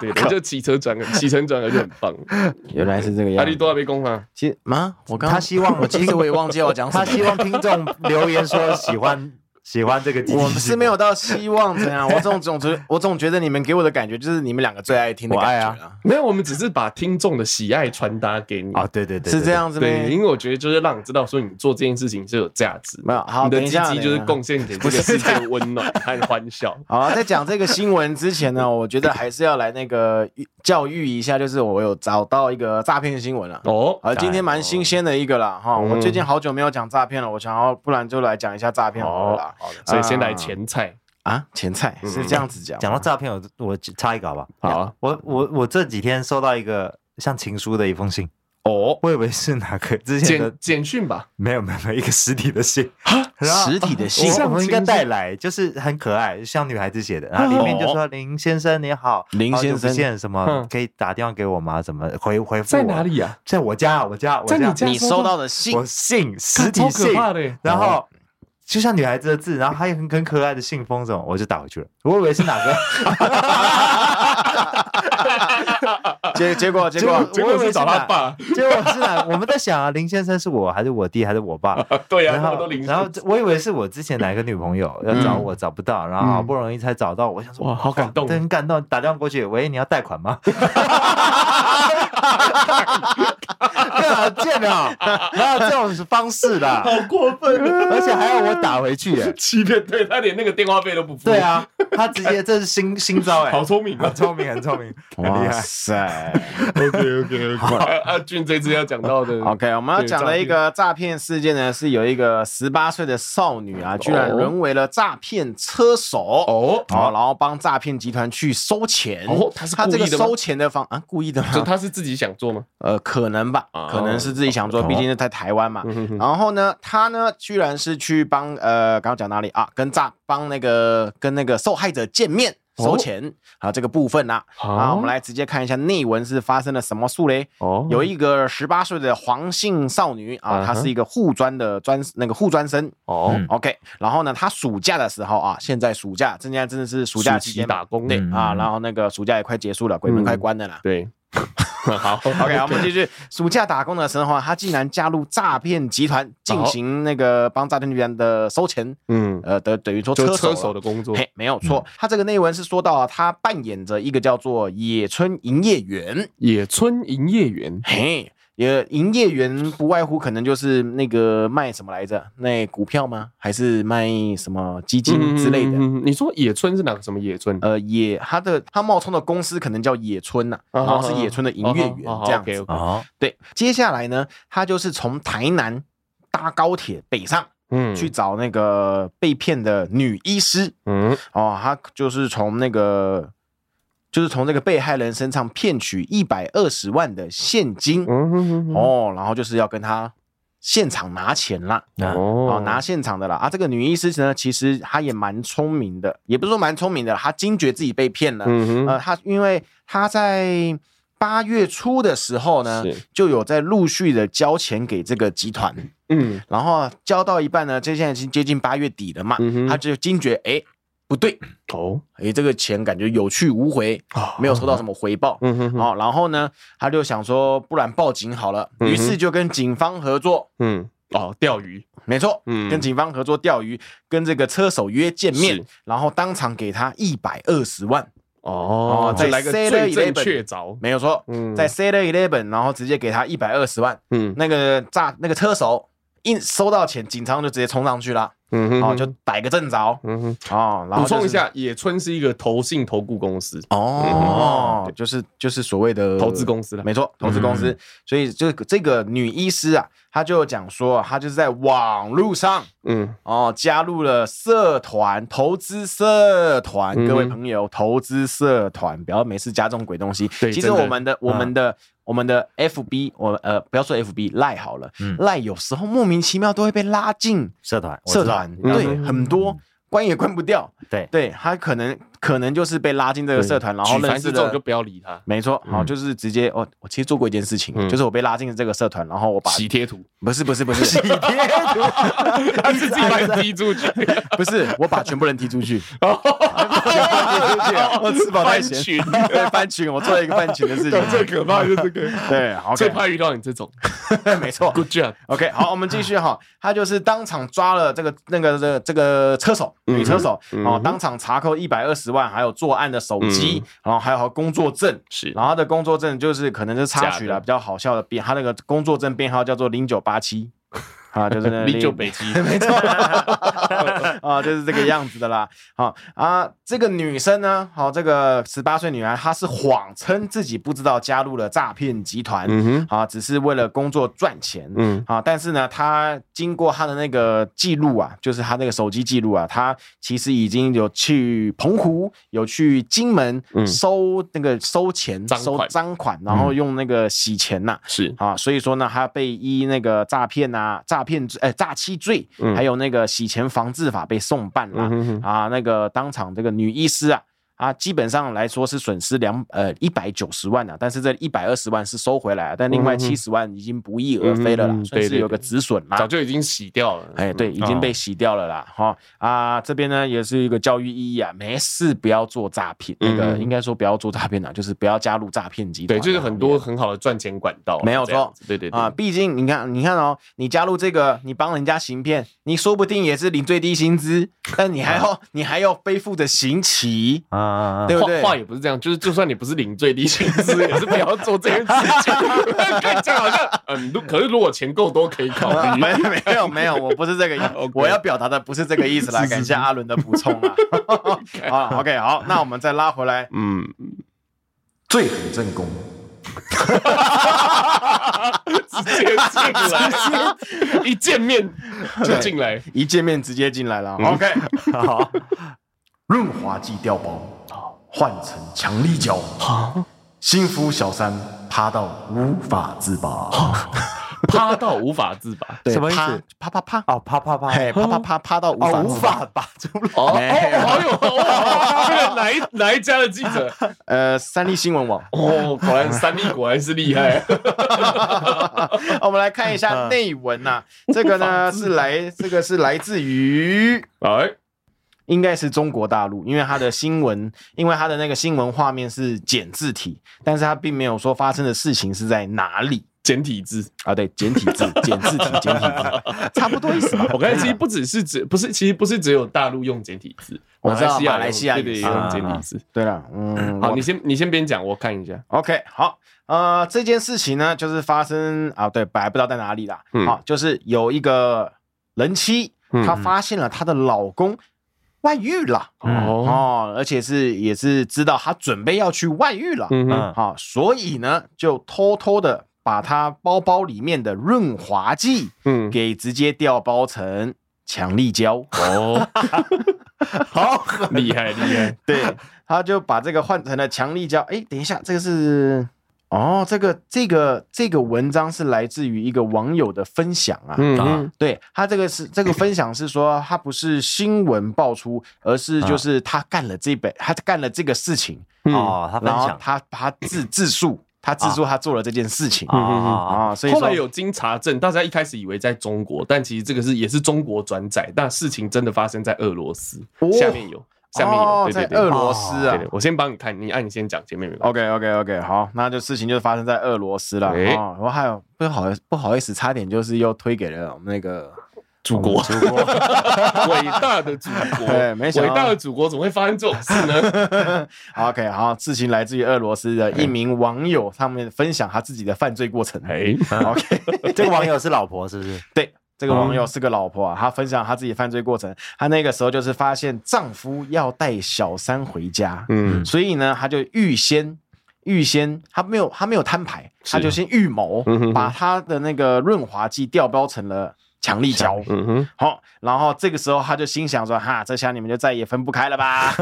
对，我就起承转合，起承转合就很棒。原来是这个样。阿里多阿贝公啊，其实吗？我刚他希望我其实我也忘记我讲什么。他希望听众留言说喜欢。喜欢这个，我们是没有到希望怎样。我总总觉，我总觉得你们给我的感觉就是你们两个最爱听的感觉啊。没有，我们只是把听众的喜爱传达给你啊。对对对，是这样子。对，因为我觉得就是让你知道说你做这件事情是有价值。没有，好，你的积极就是贡献给 这个世界温暖和欢笑。好，在讲这个新闻之前呢，我觉得还是要来那个教育一下，就是我有找到一个诈骗新闻了。哦，啊今天蛮新鲜的一个啦哈。我最近好久没有讲诈骗了，我想要不然就来讲一下诈骗好了啦。好的，所以先来。前菜啊，前菜是这样子讲。讲到诈骗，我我插一个好吧？好啊，我我我这几天收到一个像情书的一封信哦，我以为是哪个之前的简讯吧？没有没有没有，一个实体的信 实体的信，我们应该带来，就是很可爱，像女孩子写的，然后里面就说：“林先生你好，林先生什么可以打电话给我吗？怎么回回复？在哪里啊？在我家，我家，在你家，你收到的信，我信实体信，然后。”就像女孩子的字，然后还有很很可爱的信封什么，我就打回去了。我以为是哪个，结结果结果结果是找他爸，结果是哪？我们在想啊，林先生是我还是我弟还是我爸？对呀，然后然后我以为是我之前哪个女朋友 要找我找不到，然后好不容易才找到，我想说哇，好感动，很感动，打电话过去，喂，你要贷款吗？这种方式的？好过分，而且还要我打回去，欺骗，对他连那个电话费都不付。对啊，他直接这是新新招哎，好聪明，很聪明，很聪明，很厉害。塞，OK OK OK。阿俊这次要讲到的，OK，我们要讲的一个诈骗。事件呢，是有一个十八岁的少女啊，居然沦为了诈骗车手。哦，好，然后帮诈骗集团去收钱。哦，他是他这个收钱的方啊，故意的吗？就他是自己想做吗？呃，可能吧，可能是自己想说，毕竟是在台湾嘛。然后呢，他呢，居然是去帮呃，刚刚讲哪里啊？跟诈帮那个跟那个受害者见面收钱啊，这个部分呐。好，我们来直接看一下内文是发生了什么事嘞？哦，有一个十八岁的黄姓少女啊，她是一个护专的专那个护专生。哦，OK。然后呢，她暑假的时候啊，现在暑假，现在真的是暑假期间打工对啊。然后那个暑假也快结束了，鬼门快关了啦。对。好，OK，我们继续。暑假打工的时候，他竟然加入诈骗集团，进行那个帮诈骗集团的收钱，嗯，呃，等等于说车车手的工作。嘿，没有错。他这个内文是说到啊，他扮演着一个叫做野村营业员，野村营业员，嘿。也营业员不外乎可能就是那个卖什么来着？那股票吗？还是卖什么基金之类的？嗯、你说野村是哪个什么野村？呃，野他的他冒充的公司可能叫野村呐、啊，然后是野村的营业员这样子。哦，对。接下来呢，他就是从台南搭高铁北上，嗯，去找那个被骗的女医师。嗯，哦，他就是从那个。就是从这个被害人身上骗取一百二十万的现金，哦，然后就是要跟他现场拿钱啦，哦，拿现场的啦。啊，这个女医师呢，其实她也蛮聪明的，也不是说蛮聪明的，她惊觉自己被骗了。呃，她因为她在八月初的时候呢，就有在陆续的交钱给这个集团，嗯，然后交到一半呢，这现在已经接近八月底了嘛，她就惊觉，哎。不对哦，哎，这个钱感觉有去无回，没有收到什么回报。嗯哼，好，然后呢，他就想说，不然报警好了。于是就跟警方合作。嗯，哦，钓鱼，没错。嗯，跟警方合作钓鱼，跟这个车手约见面，然后当场给他一百二十万。哦，再来个最正确凿，没有错。嗯，在 Seven Eleven，然后直接给他一百二十万。嗯，那个炸那个车手一收到钱，警察就直接冲上去了。嗯哼，哦，就逮个正着。嗯哼，哦，补充一下，野村是一个投信投顾公司。哦，就是就是所谓的投资公司了，没错，投资公司。所以就这个女医师啊，她就讲说，她就是在网络上，嗯，哦，加入了社团，投资社团。各位朋友，投资社团，不要每次加这种鬼东西。对，其实我们的我们的我们的 FB，我呃不要说 F B，赖好了赖有时候莫名其妙都会被拉进社团，社团。对，很多关也关不掉。对，对他可能可能就是被拉进这个社团，然后认识的，就不要理他。没错，好，就是直接哦，我其实做过一件事情，就是我被拉进这个社团，然后我把洗贴图，不是不是不是。洗贴 图，他是自己把人踢出去，不是我把全部人踢出去，我吃饱太闲，对，翻群，我做了一个翻群的事情，最可怕就是这个，对，最怕遇到你这种，没错，Good job，OK，好，我们继续哈，他就是当场抓了这个那个这这个车手，女车手，哦，当场查扣一百二十万，还有作案的手机，然后还有工作证，是，然后他的工作证就是可能是插曲了比较好笑的编，他那个工作证编号叫做零九八七。啊，就是那零九 北七，没错，啊，就是这个样子的啦。好啊，这个女生呢，好，这个十八岁女孩，她是谎称自己不知道加入了诈骗集团，嗯哼，啊，只是为了工作赚钱，嗯，啊，但是呢，她经过她的那个记录啊，就是她那个手机记录啊，她其实已经有去澎湖，有去金门收那个收钱，收赃款，然后用那个洗钱呐，是。啊，所以说呢，她被依那个诈骗啊，诈。诈骗罪，哎，诈欺罪，还有那个洗钱防治法被送办了啊。那个当场这个女医师啊，啊，基本上来说是损失两呃一百九十万啊，但是这一百二十万是收回来了，但另外七十万已经不翼而飞了啦，嗯、算是有个止损啦，早就已经洗掉了。哎，对，已经被洗掉了啦。哈、哦、啊，这边呢也是一个教育意义啊，没事不要做诈骗，那个应该说不要做诈骗啊，就是不要加入诈骗集团。对，就是很多很好的赚钱管道，没有错。对对对啊，毕竟你看，你看哦，你加入这个，你帮人家行骗，你说不定也是领最低薪资，但你还要、啊、你还要背负着刑期啊，对不对？话也不是这样，就是就算你不是领最低薪资，也是不要做这件事情。这样好像嗯，可是如果钱够多，可以考虑。没没有没有，我不是这个意 思，我要表达的不是这个意思啦。感谢阿伦的补充啊。好，OK，好，那我们再拉回来，嗯，最很正宫。直接进来，一见面就进来，一见面直接进来了。OK，好，润滑剂掉包，换成强力胶，幸福小三趴到无法自拔。趴到无法自拔，什么意思？啪啪啪哦，啪啪啪，啪啪啪啪到无法无法拔出来。哦，好有，哪一 哪一家的记者？呃，三立新闻网。哦，果然三立果然是厉害。我们来看一下内文呐，这个呢是来，这个是来自于哎，应该是中国大陆，因为它的新闻，因为它的那个新闻画面是简字体，但是它并没有说发生的事情是在哪里。简体字啊，对，简体字，简字体，简体字，差不多意思吧。我刚才其实不只是只，不是，其实不是只有大陆用简体字，我知道马来西亚也用简体字。对了，嗯，好，你先你先边讲，我看一下。OK，好，呃，这件事情呢，就是发生啊，对，本来不知道在哪里啦。好，就是有一个人妻，她发现了她的老公外遇了，哦，而且是也是知道他准备要去外遇了，嗯，好，所以呢，就偷偷的。把他包包里面的润滑剂，嗯，给直接调包成强力胶。哦，好厉害厉害，对，他就把这个换成了强力胶。哎，等一下，这个是哦，这个这个这个文章是来自于一个网友的分享啊，嗯，对他这个是这个分享是说他不是新闻爆出，而是就是他干了这本，他干了这个事情哦，他分享他他自自述。他自述他做了这件事情啊，啊，所以后来有经查证，大家一开始以为在中国，但其实这个是也是中国转载，但事情真的发生在俄罗斯。下面有，下面有，在俄罗斯啊。我先帮你看，你按你先讲，前面没有。OK OK OK，好，那就事情就发生在俄罗斯了啊。我还有不好不好意思，差点就是又推给了我们那个。祖国，祖国，伟大的祖国，对，没想伟大的祖国怎么会发生这种事呢？OK，好，事情来自于俄罗斯的一名网友，他们分享他自己的犯罪过程。哎，OK，这个网友是老婆是不是？对，这个网友是个老婆啊，她分享她自己犯罪过程。她那个时候就是发现丈夫要带小三回家，嗯，所以呢，她就预先预先，她没有她没有摊牌，她就先预谋，把她的那个润滑剂调包成了。强力胶，嗯哼，好，然后这个时候她就心想说：“哈，这下你们就再也分不开了吧？”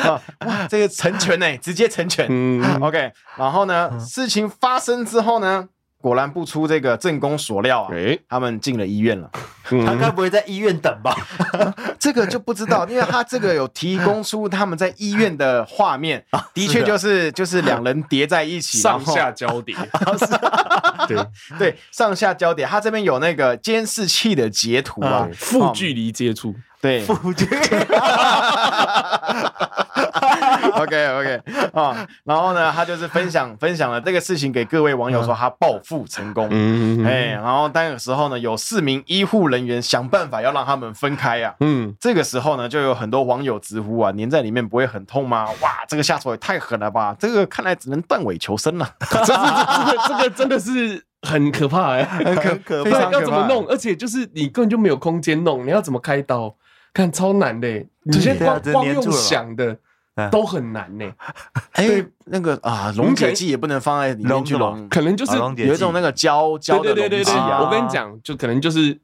哇，这个成全呢，直接成全。嗯，OK，然后呢，事情发生之后呢？果然不出这个正宫所料啊，他们进了医院了。他该不会在医院等吧？这个就不知道，因为他这个有提供出他们在医院的画面，的确就是就是两人叠在一起，上下交叠。对对，上下交叠。他这边有那个监视器的截图啊，负距离接触。对，负距。OK OK 啊，然后呢，他就是分享分享了这个事情给各位网友，说他暴富成功。嗯，哎，然后那个时候呢，有四名医护人员想办法要让他们分开啊。嗯，这个时候呢，就有很多网友直呼啊，粘在里面不会很痛吗？哇，这个下手也太狠了吧！这个看来只能断尾求生了。这个这个这个真的是很可怕哎，很可可怕。要怎么弄？而且就是你根本就没有空间弄，你要怎么开刀？看超难的，直接光光用想的。都很难呢，哎，那个啊，溶解剂也不能放在里面去溶，可能就是有一种那个胶胶的溶剂啊。我跟你讲，就可能就是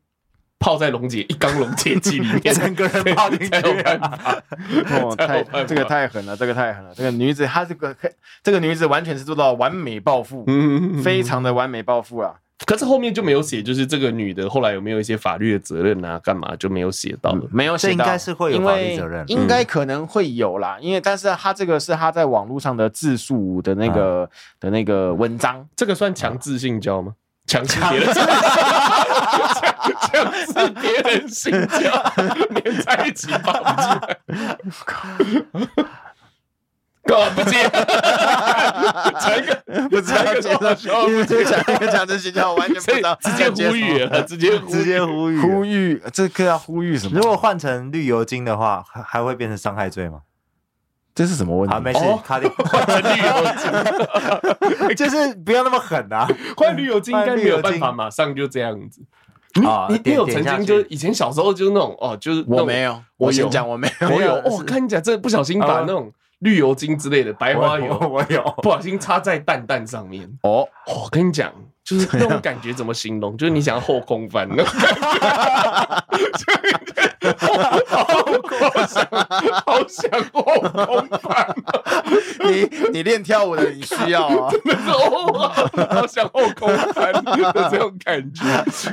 泡在溶解一缸溶解剂里面，整个人泡进去。哦，太这个太狠了，这个太狠了。这个女子她这个这个女子完全是做到完美暴富，非常的完美暴富啊。可是后面就没有写，就是这个女的后来有没有一些法律的责任啊？干嘛就没有写到了？没有写到，应该是会有法律责任，应该可能会有啦。因为但是他这个是他在网络上的自述的那个的那个文章，这个算强制性交吗？强制别人，强制别人性交，连在一起抱不起来。干不接，讲一个，不知道介绍，因为这讲 一个强制性交，我完全不知道，直接呼吁了，直接直接呼吁，呼吁，这个要呼吁什么？如果换成绿油精的话，还还会变成伤害罪吗？这是什么问题？好，没事，卡点换成绿油精，就是不要那么狠啊！换绿油精应该没有办法马上就这样子。啊，你你有曾经就以前小时候就是那种哦，就是我没有，我先讲我没有，我有。我跟你讲，这不小心把那种。绿油精之类的白花油，我有不小心插在蛋蛋上面哦。我跟你讲，就是那种感觉怎么形容？就是你想要后空翻那种感觉，好想好想后空翻。你你练跳舞的你需要啊，真的是好想后空翻的这种感觉。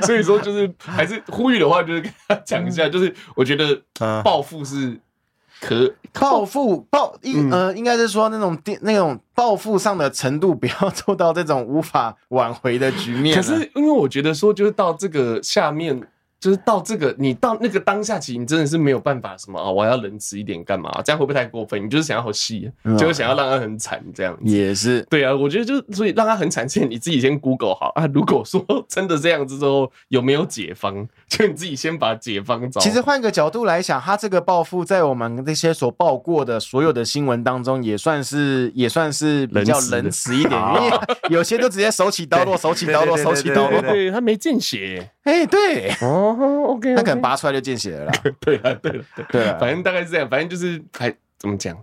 所以说，就是还是呼吁的话，就是跟他讲一下，就是我觉得暴富是。可暴富暴应呃，应该是说那种电那种暴富上的程度，不要 做到这种无法挽回的局面。可是因为我觉得说，就是到这个下面。就是到这个，你到那个当下，其实你真的是没有办法什么啊！我要仁慈一点干嘛？这样会不会太过分？你就是想要好戏，就是想要让他很惨这样子。也是对啊，我觉得就所以让他很惨，先你自己先 Google 好啊。如果说 真的这样子之后有没有解方，就你自己先把解方找。其实换个角度来想，他这个报复在我们那些所报过的所有的新闻当中，也算是也算是比较仁慈一点，因 为有些都直接手起刀落，手起刀落，手起刀落，对他没见血。哎，对哦，OK，他可能拔出来就见血了啦。对啊，对了，对啊，反正大概是这样，反正就是还怎么讲，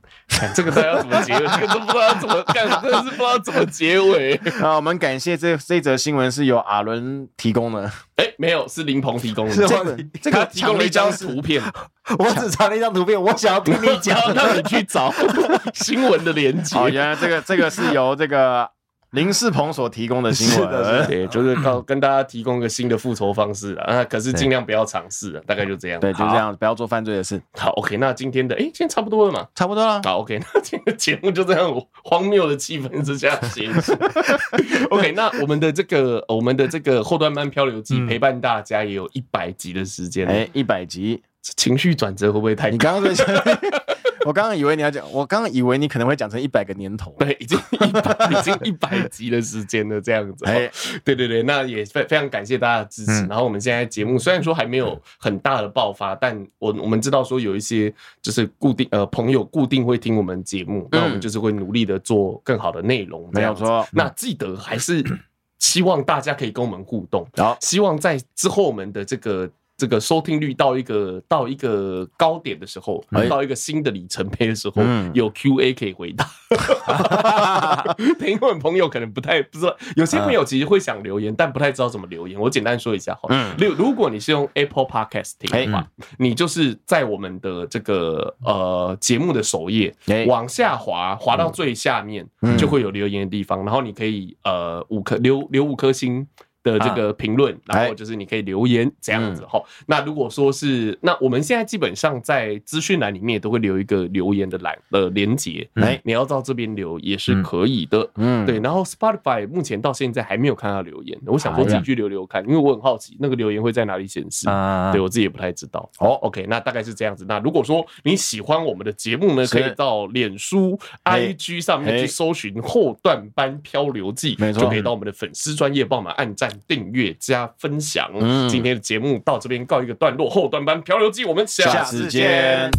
这个大家要怎么结尾，这个都不知道怎么干，真的是不知道怎么结尾。好，我们感谢这这则新闻是由阿伦提供的。哎，没有，是林鹏提供的。这个这个提供了一张图片，我只查了一张图片，我想要听你讲，让你去找新闻的连接。好，原来这个这个是由这个。林世鹏所提供的新闻，对，就是告跟大家提供一个新的复仇方式啊，可是尽量不要尝试，大概就这样，对，就这样，不要做犯罪的事。好，OK，那今天的，哎，今天差不多了嘛，差不多了。好，OK，那今天的节目就这样荒谬的气氛之下结束。OK，那我们的这个我们的这个后端班漂流记陪伴大家也有一百集的时间，哎，一百集，情绪转折会不会太？你刚刚说。我刚刚以为你要讲，我刚刚以为你可能会讲成一百个年头，对，已经一百，已经一百集的时间了，这样子。哎，对对对，那也非非常感谢大家的支持。嗯、然后我们现在节目虽然说还没有很大的爆发，但我我们知道说有一些就是固定呃朋友固定会听我们节目，那、嗯、我们就是会努力的做更好的内容，没有错。那记得还是希望大家可以跟我们互动，然后希望在之后我们的这个。这个收听率到一个到一个高点的时候，到一个新的里程碑的时候，有 Q&A 可以回答。听众朋友可能不太不知道，有些朋友其实会想留言，但不太知道怎么留言。我简单说一下哈，嗯，如如果你是用 Apple Podcast 听的话，你就是在我们的这个呃节目的首页往下滑，滑到最下面就会有留言的地方，然后你可以呃五颗留留五颗星。的这个评论，然后就是你可以留言这样子哈。那如果说是，那我们现在基本上在资讯栏里面都会留一个留言的栏的连结，哎，你要到这边留也是可以的，嗯，对。然后 Spotify 目前到现在还没有看到留言，我想说自己去留留看，因为我很好奇那个留言会在哪里显示，对我自己也不太知道。哦，OK，那大概是这样子。那如果说你喜欢我们的节目呢，可以到脸书、IG 上面去搜寻后段班漂流记，没错，就可以到我们的粉丝专业帮我们按赞。订阅加分享，今天的节目到这边告一个段落。后段班漂流记，我们下次见。